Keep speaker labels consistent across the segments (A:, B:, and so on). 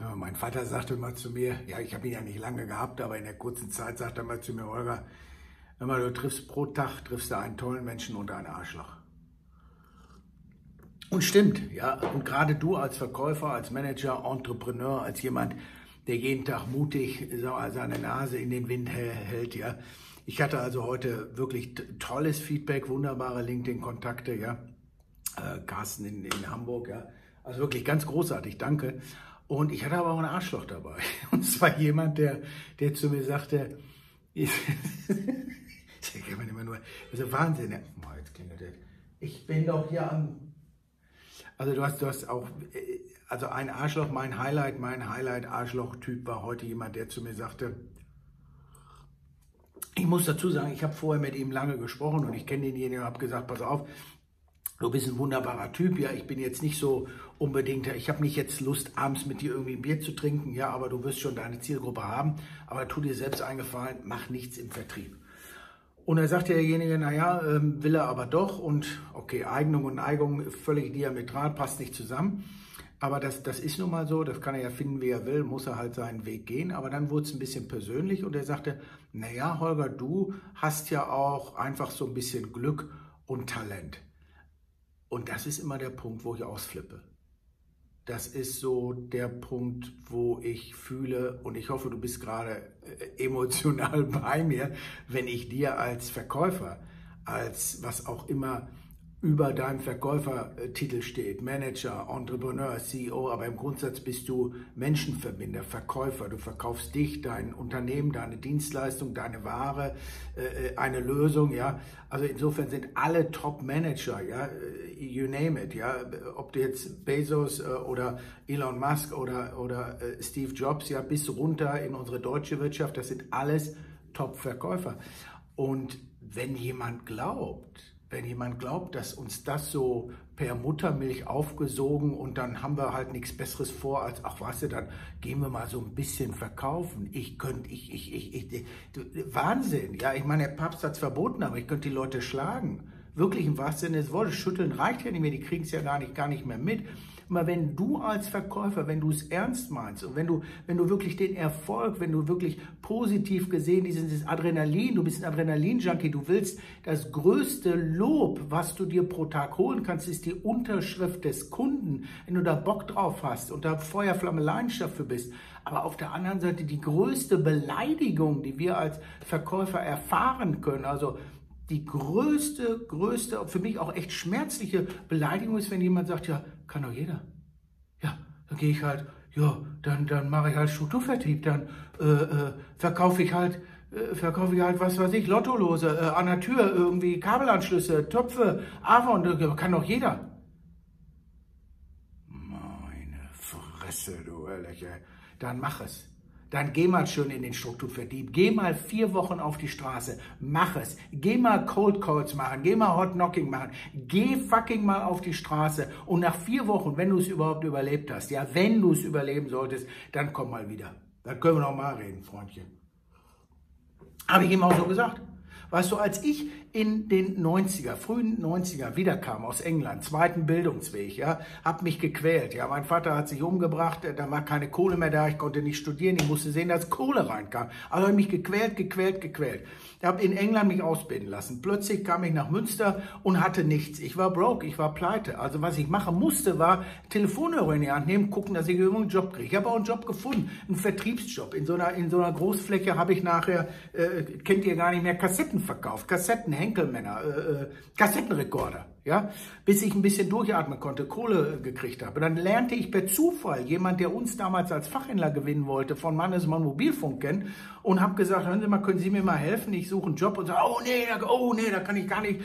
A: Ja, mein Vater sagte mal zu mir, ja, ich habe ihn ja nicht lange gehabt, aber in der kurzen Zeit sagte er mal zu mir, Holger, wenn du triffst pro Tag, triffst du einen tollen Menschen und einen Arschloch. Und stimmt, ja, und gerade du als Verkäufer, als Manager, Entrepreneur, als jemand, der jeden Tag mutig seine Nase in den Wind hält, ja. Ich hatte also heute wirklich tolles Feedback, wunderbare LinkedIn-Kontakte, ja. Äh, Carsten in, in Hamburg, ja. Also wirklich ganz großartig, danke. Und ich hatte aber auch ein Arschloch dabei. Und zwar jemand, der, der zu mir sagte, ich, also Wahnsinn, jetzt klingelt das. Ich bin doch hier am, also du hast, du hast auch, also ein Arschloch, mein Highlight, mein Highlight-Arschloch-Typ war heute jemand, der zu mir sagte, ich muss dazu sagen, ich habe vorher mit ihm lange gesprochen und ich kenne denjenigen und habe gesagt, pass auf, du bist ein wunderbarer Typ, ja, ich bin jetzt nicht so unbedingt, ich habe nicht jetzt Lust, abends mit dir irgendwie ein Bier zu trinken, ja, aber du wirst schon deine Zielgruppe haben, aber tu dir selbst eingefallen, mach nichts im Vertrieb. Und er sagte derjenige, naja, ähm, will er aber doch und okay, Eignung und Neigung völlig diametral, passt nicht zusammen. Aber das, das ist nun mal so, das kann er ja finden, wie er will, muss er halt seinen Weg gehen. Aber dann wurde es ein bisschen persönlich und er sagte, naja, Holger, du hast ja auch einfach so ein bisschen Glück und Talent. Und das ist immer der Punkt, wo ich ausflippe. Das ist so der Punkt, wo ich fühle, und ich hoffe, du bist gerade äh, emotional bei mir, wenn ich dir als Verkäufer, als was auch immer über deinem Verkäufertitel steht, Manager, Entrepreneur, CEO, aber im Grundsatz bist du Menschenverbinder, Verkäufer. Du verkaufst dich, dein Unternehmen, deine Dienstleistung, deine Ware, äh, eine Lösung, ja. Also insofern sind alle Top-Manager, ja, you name it, ja, ob du jetzt Bezos äh, oder Elon Musk oder, oder äh, Steve Jobs, ja, bis runter in unsere deutsche Wirtschaft, das sind alles Top-Verkäufer. Und wenn jemand glaubt, wenn jemand glaubt, dass uns das so per Muttermilch aufgesogen und dann haben wir halt nichts Besseres vor als, ach weißt du, dann gehen wir mal so ein bisschen verkaufen. Ich könnte, ich, ich, ich, ich, Wahnsinn. Ja, ich meine, der Papst hat es verboten, aber ich könnte die Leute schlagen. Wirklich im wahrsten Sinne des Wortes. Schütteln reicht ja nicht mehr, die kriegen es ja gar nicht, gar nicht mehr mit. Immer wenn du als Verkäufer, wenn du es ernst meinst und wenn du, wenn du wirklich den Erfolg, wenn du wirklich positiv gesehen, dieses Adrenalin, du bist ein Adrenalin-Junkie, du willst das größte Lob, was du dir pro Tag holen kannst, ist die Unterschrift des Kunden. Wenn du da Bock drauf hast und da Feuerflamme Leidenschaft für bist, aber auf der anderen Seite die größte Beleidigung, die wir als Verkäufer erfahren können, also die größte, größte, für mich auch echt schmerzliche Beleidigung ist, wenn jemand sagt, ja, kann doch jeder. Ja, dann gehe ich halt, ja, dann, dann mache ich halt Strukturvertrieb, dann äh, äh, verkaufe ich halt, äh, verkaufe ich halt, was weiß ich, Lottolose, an der Tür irgendwie Kabelanschlüsse, Töpfe, Avon, kann doch jeder. Meine Fresse, du Ehrliche. Dann mach es. Dann geh mal schön in den Strukturvertrieb. Geh mal vier Wochen auf die Straße. Mach es. Geh mal Cold Calls machen. Geh mal Hot Knocking machen. Geh fucking mal auf die Straße. Und nach vier Wochen, wenn du es überhaupt überlebt hast, ja, wenn du es überleben solltest, dann komm mal wieder. Dann können wir noch mal reden, Freundchen. Habe ich ihm auch so gesagt. Weißt du, als ich in den 90er, frühen 90er wiederkam aus England, zweiten Bildungsweg, ja, hab mich gequält, ja, mein Vater hat sich umgebracht, da war keine Kohle mehr da, ich konnte nicht studieren, ich musste sehen, dass Kohle reinkam. Also habe ich mich gequält, gequält, gequält. Ich habe in England mich ausbilden lassen. Plötzlich kam ich nach Münster und hatte nichts. Ich war broke, ich war pleite. Also was ich machen musste, war Telefonhörer in die Hand nehmen, gucken, dass ich irgendeinen Job kriege. Ich habe auch einen Job gefunden, einen Vertriebsjob. In so einer, in so einer Großfläche habe ich nachher, äh, kennt ihr gar nicht mehr, Kassetten verkauft. Kassetten, Henkelmänner, äh, äh, Kassettenrekorder ja, bis ich ein bisschen durchatmen konnte, Kohle gekriegt habe. Dann lernte ich per Zufall jemand, der uns damals als Fachhändler gewinnen wollte, von Mannesmann Mobilfunk kennen und habe gesagt, hören Sie mal, können Sie mir mal helfen? Ich suche einen Job und sage, oh nee, da, oh nee, da kann ich gar nicht.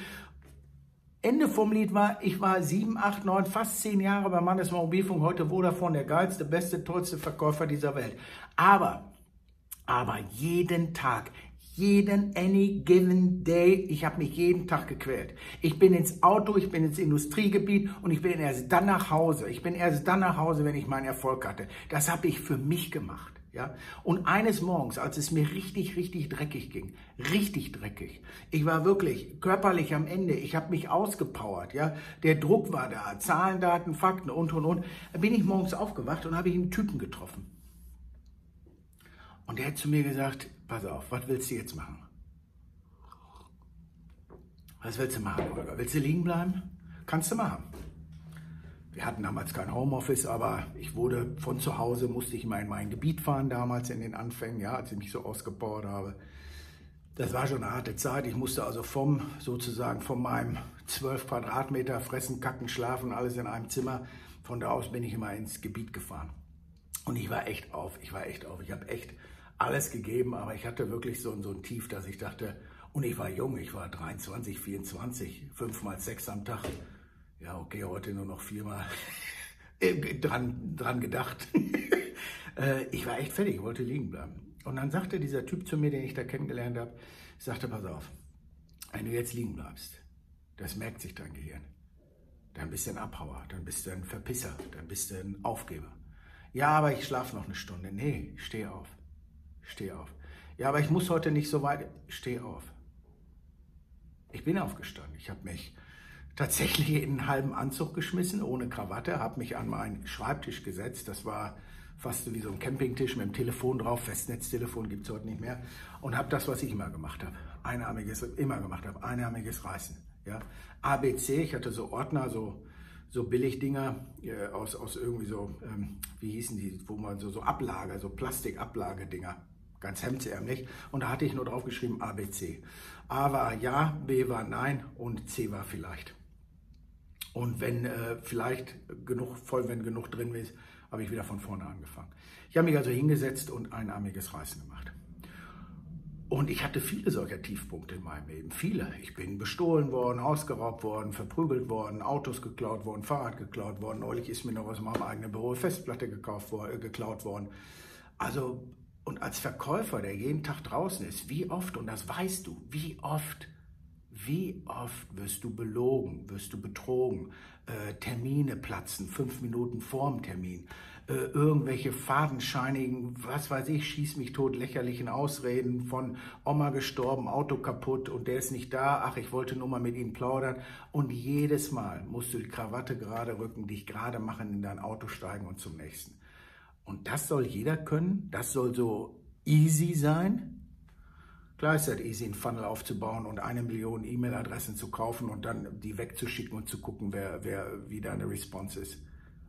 A: Ende vom Lied war, ich war sieben, acht, neun, fast zehn Jahre bei Mannesmann Mobilfunk, heute Vodafone, der geilste, beste, tollste Verkäufer dieser Welt. Aber, aber jeden Tag, jeden, any given day. Ich habe mich jeden Tag gequält. Ich bin ins Auto, ich bin ins Industriegebiet und ich bin erst dann nach Hause. Ich bin erst dann nach Hause, wenn ich meinen Erfolg hatte. Das habe ich für mich gemacht. Ja? Und eines Morgens, als es mir richtig, richtig dreckig ging, richtig dreckig, ich war wirklich körperlich am Ende, ich habe mich ausgepowert, ja? der Druck war da, Zahlen, Daten, Fakten und, und, und, da bin ich morgens aufgewacht und habe ich einen Typen getroffen. Und der hat zu mir gesagt, pass auf, was willst du jetzt machen? Was willst du machen, Holger? Willst du liegen bleiben? Kannst du machen. Wir hatten damals kein Homeoffice, aber ich wurde von zu Hause, musste ich mal in mein Gebiet fahren, damals in den Anfängen, ja, als ich mich so ausgebaut habe. Das war schon eine harte Zeit. Ich musste also vom, sozusagen von meinem 12 Quadratmeter fressen, kacken, schlafen, alles in einem Zimmer. Von da aus bin ich immer ins Gebiet gefahren. Und ich war echt auf, ich war echt auf. Ich habe echt alles gegeben, aber ich hatte wirklich so, so ein Tief, dass ich dachte, und ich war jung, ich war 23, 24, fünfmal sechs am Tag ja, okay, heute nur noch viermal äh, dran, dran gedacht. Äh, ich war echt fertig, wollte liegen bleiben. Und dann sagte dieser Typ zu mir, den ich da kennengelernt habe, sagte, pass auf, wenn du jetzt liegen bleibst, das merkt sich dein Gehirn. Dann bist du ein Abhauer, dann bist du ein Verpisser, dann bist du ein Aufgeber. Ja, aber ich schlafe noch eine Stunde. Nee, steh auf. Steh auf. Ja, aber ich muss heute nicht so weit. Steh auf. Ich bin aufgestanden. Ich habe mich tatsächlich in einen halben Anzug geschmissen, ohne Krawatte, habe mich an meinen Schreibtisch gesetzt. Das war fast wie so ein Campingtisch mit dem Telefon drauf. Festnetztelefon gibt es heute nicht mehr. Und habe das, was ich immer gemacht habe. Einarmiges, immer gemacht habe. Einarmiges Reißen. Ja. ABC, ich hatte so Ordner, so, so Billigdinger äh, aus, aus irgendwie so, ähm, wie hießen die, wo man so, so Ablage, so Plastikablagedinger ganz hemdsärmlich. Und da hatte ich nur drauf geschrieben ABC. A war ja, B war nein und C war vielleicht. Und wenn äh, vielleicht genug, voll wenn genug drin ist, habe ich wieder von vorne angefangen. Ich habe mich also hingesetzt und einarmiges Reißen gemacht. Und ich hatte viele solcher Tiefpunkte in meinem Leben. Viele. Ich bin bestohlen worden, ausgeraubt worden, verprügelt worden, Autos geklaut worden, Fahrrad geklaut worden. Neulich ist mir noch aus meinem eigenen Büro Festplatte gekauft, äh, geklaut worden. Also, und als Verkäufer, der jeden Tag draußen ist, wie oft, und das weißt du, wie oft wie oft wirst du belogen, wirst du betrogen, äh, Termine platzen, fünf Minuten vorm Termin, äh, irgendwelche fadenscheinigen, was weiß ich, schieß mich tot, lächerlichen Ausreden von Oma gestorben, Auto kaputt und der ist nicht da, ach, ich wollte nur mal mit ihm plaudern. Und jedes Mal musst du die Krawatte gerade rücken, dich gerade machen, in dein Auto steigen und zum nächsten. Und das soll jeder können, das soll so easy sein. Klar ist das easy, einen Funnel aufzubauen und eine Million E-Mail-Adressen zu kaufen und dann die wegzuschicken und zu gucken, wer, wer wie deine Response ist.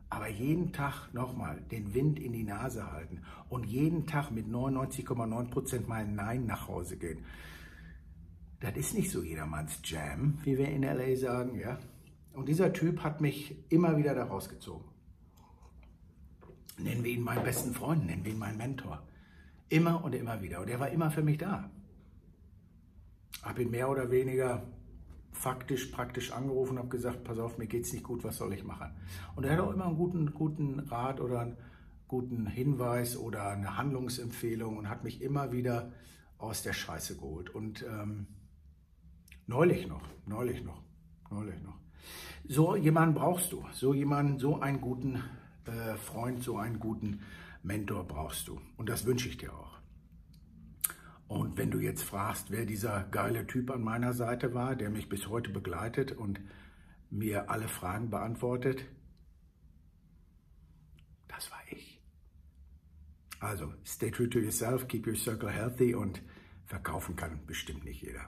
A: Aber jeden Tag nochmal den Wind in die Nase halten und jeden Tag mit 99,9 Prozent mal Nein nach Hause gehen. Das ist nicht so jedermanns Jam, wie wir in LA sagen, ja. Und dieser Typ hat mich immer wieder da rausgezogen. Nennen wir ihn meinen besten Freund, nennen wir ihn meinen Mentor. Immer und immer wieder. Und er war immer für mich da habe ihn mehr oder weniger faktisch, praktisch angerufen und habe gesagt, pass auf, mir geht es nicht gut, was soll ich machen? Und er hat auch immer einen guten, guten Rat oder einen guten Hinweis oder eine Handlungsempfehlung und hat mich immer wieder aus der Scheiße geholt. Und ähm, neulich noch, neulich noch, neulich noch. So jemanden brauchst du, so jemanden, so einen guten äh, Freund, so einen guten Mentor brauchst du. Und das wünsche ich dir auch. Und wenn du jetzt fragst, wer dieser geile Typ an meiner Seite war, der mich bis heute begleitet und mir alle Fragen beantwortet, das war ich. Also, stay true to yourself, keep your circle healthy und verkaufen kann bestimmt nicht jeder.